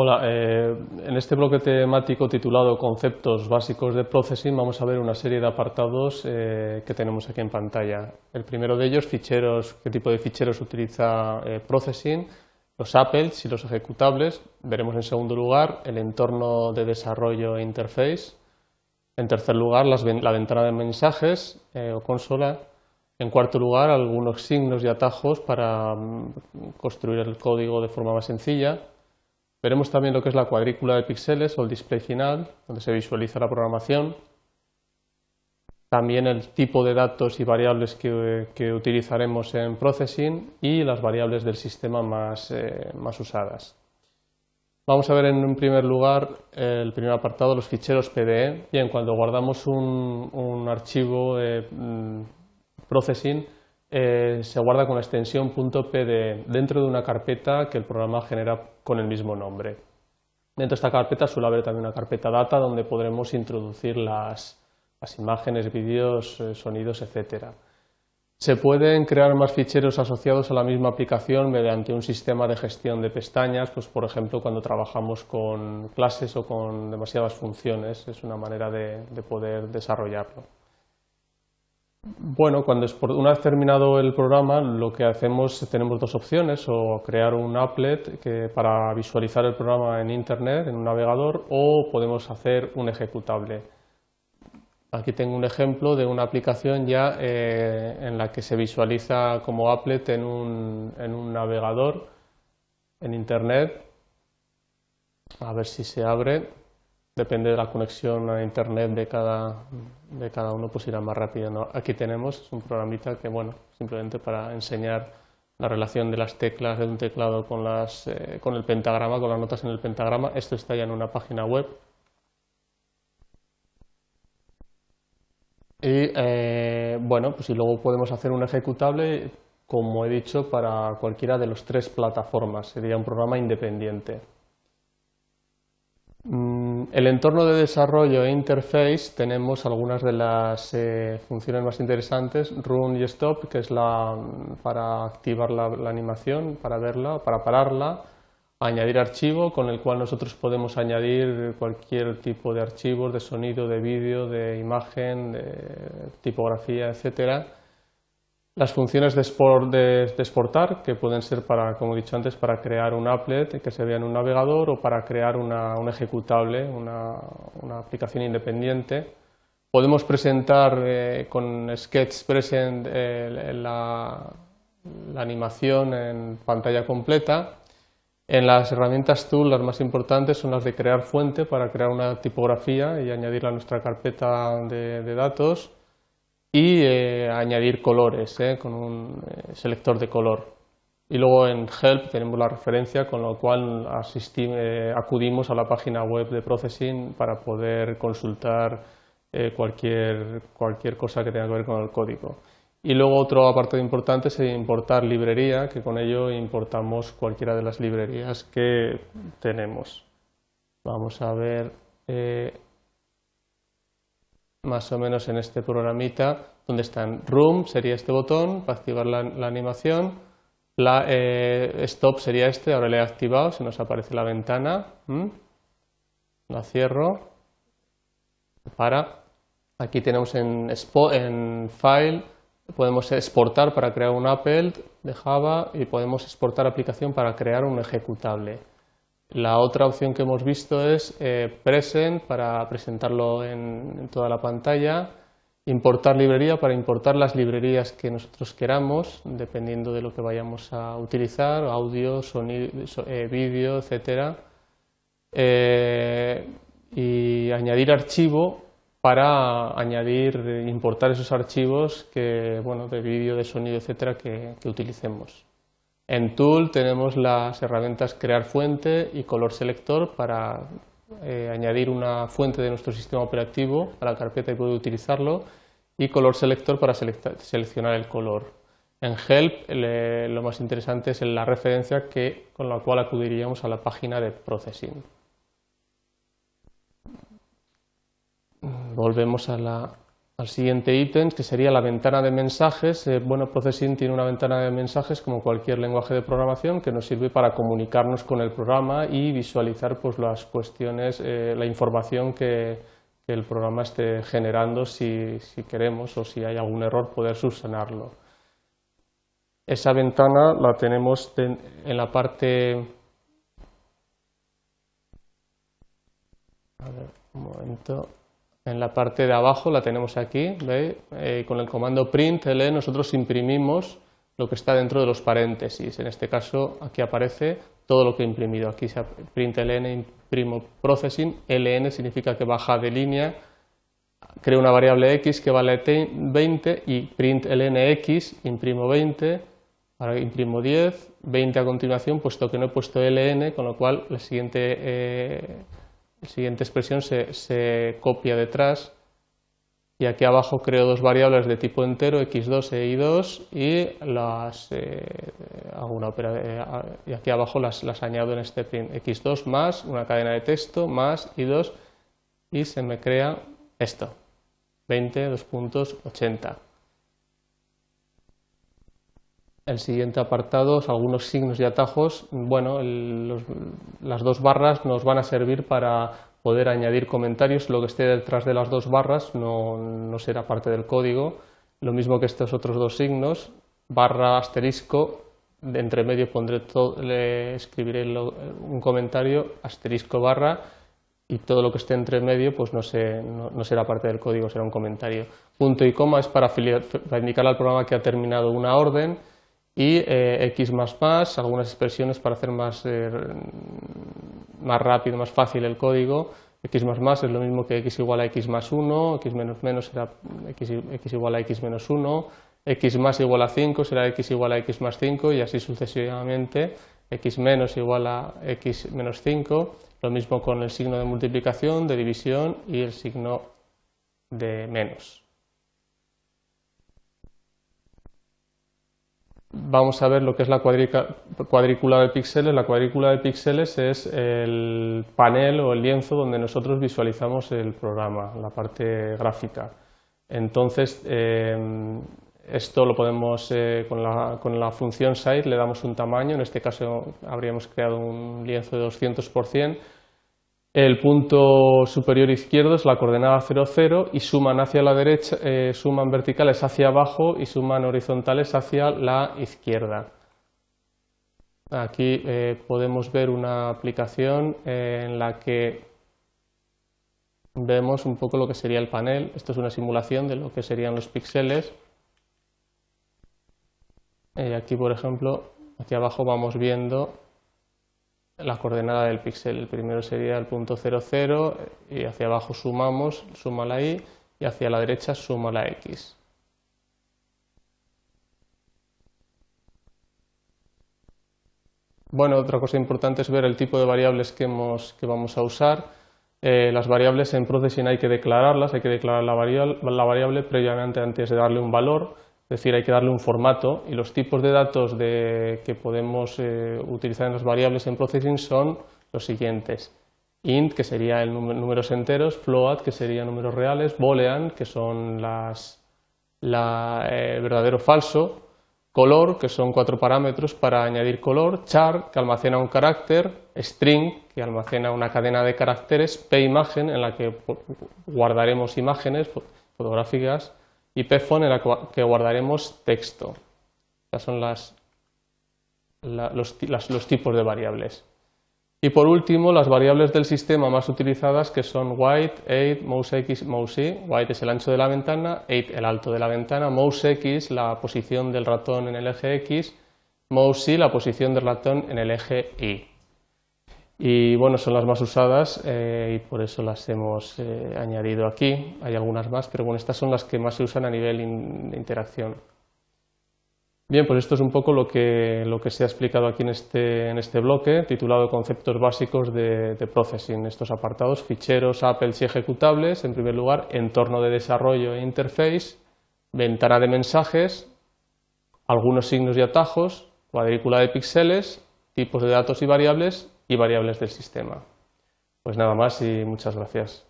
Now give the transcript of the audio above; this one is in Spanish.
Hola, eh, en este bloque temático titulado Conceptos básicos de Processing vamos a ver una serie de apartados eh, que tenemos aquí en pantalla. El primero de ellos, ficheros, qué tipo de ficheros utiliza eh, Processing, los apples y los ejecutables. Veremos en segundo lugar el entorno de desarrollo e interface. En tercer lugar, la ventana de mensajes o consola. En cuarto lugar, algunos signos y atajos para mm, construir el código de forma más sencilla. Veremos también lo que es la cuadrícula de píxeles o el display final, donde se visualiza la programación. También el tipo de datos y variables que, utilizaremos en Processing y las variables del sistema más, eh, usadas. Vamos a ver en un primer lugar el primer apartado, los ficheros PDE. Bien, cuando guardamos un, archivo eh, Processing, eh, se guarda con la extensión .pd dentro de una carpeta que el programa genera con el mismo nombre. Dentro de esta carpeta suele haber también una carpeta data donde podremos introducir las, imágenes, vídeos, eh, sonidos, etc. Se pueden crear más ficheros asociados a la misma aplicación mediante un sistema de gestión de pestañas, pues por ejemplo cuando trabajamos con clases o con demasiadas funciones, es una manera de poder desarrollarlo. Bueno, cuando una vez terminado el programa, lo que hacemos, tenemos dos opciones, o crear un applet que, para visualizar el programa en Internet, en un navegador, o podemos hacer un ejecutable. Aquí tengo un ejemplo de una aplicación ya eh, en la que se visualiza como applet en un, en un navegador en Internet. A ver si se abre depende de la conexión a internet de cada, de cada uno, pues irá más rápido. Aquí tenemos un programita que, bueno, simplemente para enseñar la relación de las teclas de un teclado con, las, eh, con el pentagrama, con las notas en el pentagrama. Esto está ya en una página web. Y eh, bueno, pues y luego podemos hacer un ejecutable, como he dicho, para cualquiera de las tres plataformas. Sería un programa independiente. Mm, el entorno de desarrollo e interface tenemos algunas de las eh, funciones más interesantes, run y stop, que es la, para activar la, animación, para verla, para pararla, añadir archivo, con el cual nosotros podemos añadir cualquier tipo de archivos, de sonido, de vídeo, de imagen, de tipografía, etcétera las funciones de, exportar, que pueden ser, para, como he dicho antes, para crear un applet que se vea en un navegador o para crear un ejecutable, una, aplicación independiente. Podemos presentar eh, con Sketch Present eh, la, animación en pantalla completa. En las herramientas Tool, las más importantes son las de crear fuente para crear una tipografía y añadirla a nuestra carpeta de datos y eh, añadir colores eh, con un eh, selector de color. Y luego en Help tenemos la referencia con lo cual acudimos a la página web de Processing para poder consultar cualquier, cualquier cosa que tenga que ver con el código. Y luego otro apartado importante es importar librería, que con ello importamos cualquiera de las librerías que tenemos. Vamos a ver más o menos en este programita donde están Room, sería este botón para activar la, animación, la, eh, Stop sería este, ahora le he activado, se nos aparece la ventana, la cierro, para, aquí tenemos en, en File, podemos exportar para crear un Apple de Java y podemos exportar aplicación para crear un ejecutable. La otra opción que hemos visto es eh, Present para presentarlo en, toda la pantalla, importar librería para importar las librerías que nosotros queramos, dependiendo de lo que vayamos a utilizar, audio, sonido, eh, vídeo, etc. Eh, y añadir archivo para añadir, importar esos archivos que, bueno, de vídeo, de sonido, etcétera, que utilicemos. En Tool tenemos las herramientas Crear Fuente y Color Selector para eh, añadir una fuente de nuestro sistema operativo a la carpeta y poder utilizarlo y Color Selector para seleccionar el color. En Help lo más interesante es la referencia que, con la cual acudiríamos a la página de Processing. Volvemos a la al siguiente ítem, que sería la ventana de mensajes. Eh, bueno, Processing tiene una ventana de mensajes como cualquier lenguaje de programación que nos sirve para comunicarnos con el programa y visualizar pues, las cuestiones, eh, la información que, el programa esté generando si, queremos o si hay algún error poder subsanarlo. Esa ventana la tenemos en la parte... A ver, un momento. En la parte de abajo la tenemos aquí, eh, con el comando print nosotros imprimimos lo que está dentro de los paréntesis. En este caso aquí aparece todo lo que he imprimido. Aquí se imprimo processing, ln significa que baja de línea, creo una variable x que vale 20 y print lnx imprimo 20, ahora imprimo 10, 20 a continuación puesto que no he puesto ln, con lo cual la siguiente... Eh, la siguiente expresión se, copia detrás y aquí abajo creo dos variables de tipo entero, x2 e y2, y, las, eh, eh, y aquí abajo las, las, añado en este print. x2 más una cadena de texto más y2 y se me crea esto, 20, 2 El siguiente apartado, algunos signos y atajos. Bueno, las dos barras nos van a servir para poder añadir comentarios. Lo que esté detrás de las dos barras no, será parte del código. Lo mismo que estos otros dos signos, barra asterisco, de entre medio pondré todo, le escribiré un comentario, asterisco barra, y todo lo que esté entre medio pues no, será parte del código, será un comentario. Punto y coma es para, para indicar al programa que ha terminado una orden y eh, x algunas expresiones para hacer más, eh, más rápido, más fácil el código. x más es lo mismo que x igual a x más 1, x menos menos será x, x igual a x menos 1, x más igual a 5 será x igual a x más 5 y así sucesivamente, x menos igual a x menos 5, lo mismo con el signo de multiplicación, de división y el signo de menos. Vamos a ver lo que es la cuadrícula de píxeles. La cuadrícula de píxeles es el panel o el lienzo donde nosotros visualizamos el programa, la parte gráfica. Entonces, em, esto lo podemos, eh, con, la, con, la, función size le damos un tamaño, en este caso habríamos creado un lienzo de 200 por 100, el punto superior izquierdo es la coordenada 0, 0 y suman hacia la derecha, eh, suman verticales hacia abajo y suman horizontales hacia la izquierda. Aquí eh, podemos ver una aplicación en la que vemos un poco lo que sería el panel. Esto es una simulación de lo que serían los píxeles. Eh, aquí, por ejemplo, aquí abajo vamos viendo la coordenada del píxel. El primero sería el punto 0, 0 y hacia abajo sumamos, suma la y y hacia la derecha suma la x. Bueno, otra cosa importante es ver el tipo de variables que, que vamos a usar. Eh, las variables en Processing hay que declararlas, hay que declarar la variable, la variable previamente antes de darle un valor es decir, hay que darle un formato y los tipos de datos que podemos eh, utilizar en las variables en processing son los siguientes. int, que sería el números enteros, float, que serían números reales, boolean, que son las la, eh, verdadero falso, color, que son cuatro parámetros para añadir color, char, que almacena un carácter, string, que almacena una cadena de caracteres, pimagen, en la que guardaremos imágenes fotográficas, y pfon en la que guardaremos texto. Estas son los, tipos de variables. Y por último, las variables del sistema más utilizadas que son white, 8, mouse x, mouse y. White es el ancho de la ventana, 8 el alto de la ventana, mouse x la posición del ratón en el eje x, mouse y la posición del ratón en el eje y y bueno, son las más usadas eh, y por eso las hemos eh, añadido aquí. Hay algunas más, pero bueno, estas son las que más se usan a nivel de interacción. Bien, pues esto es un poco lo que, lo que se ha explicado aquí en este, en este bloque, titulado Conceptos básicos de, Processing. Estos apartados, ficheros, apples y ejecutables, en primer lugar, entorno de desarrollo e interface, ventana de mensajes, algunos signos y atajos, cuadrícula de píxeles, tipos de datos y variables y variables del sistema. Pues nada más y muchas gracias.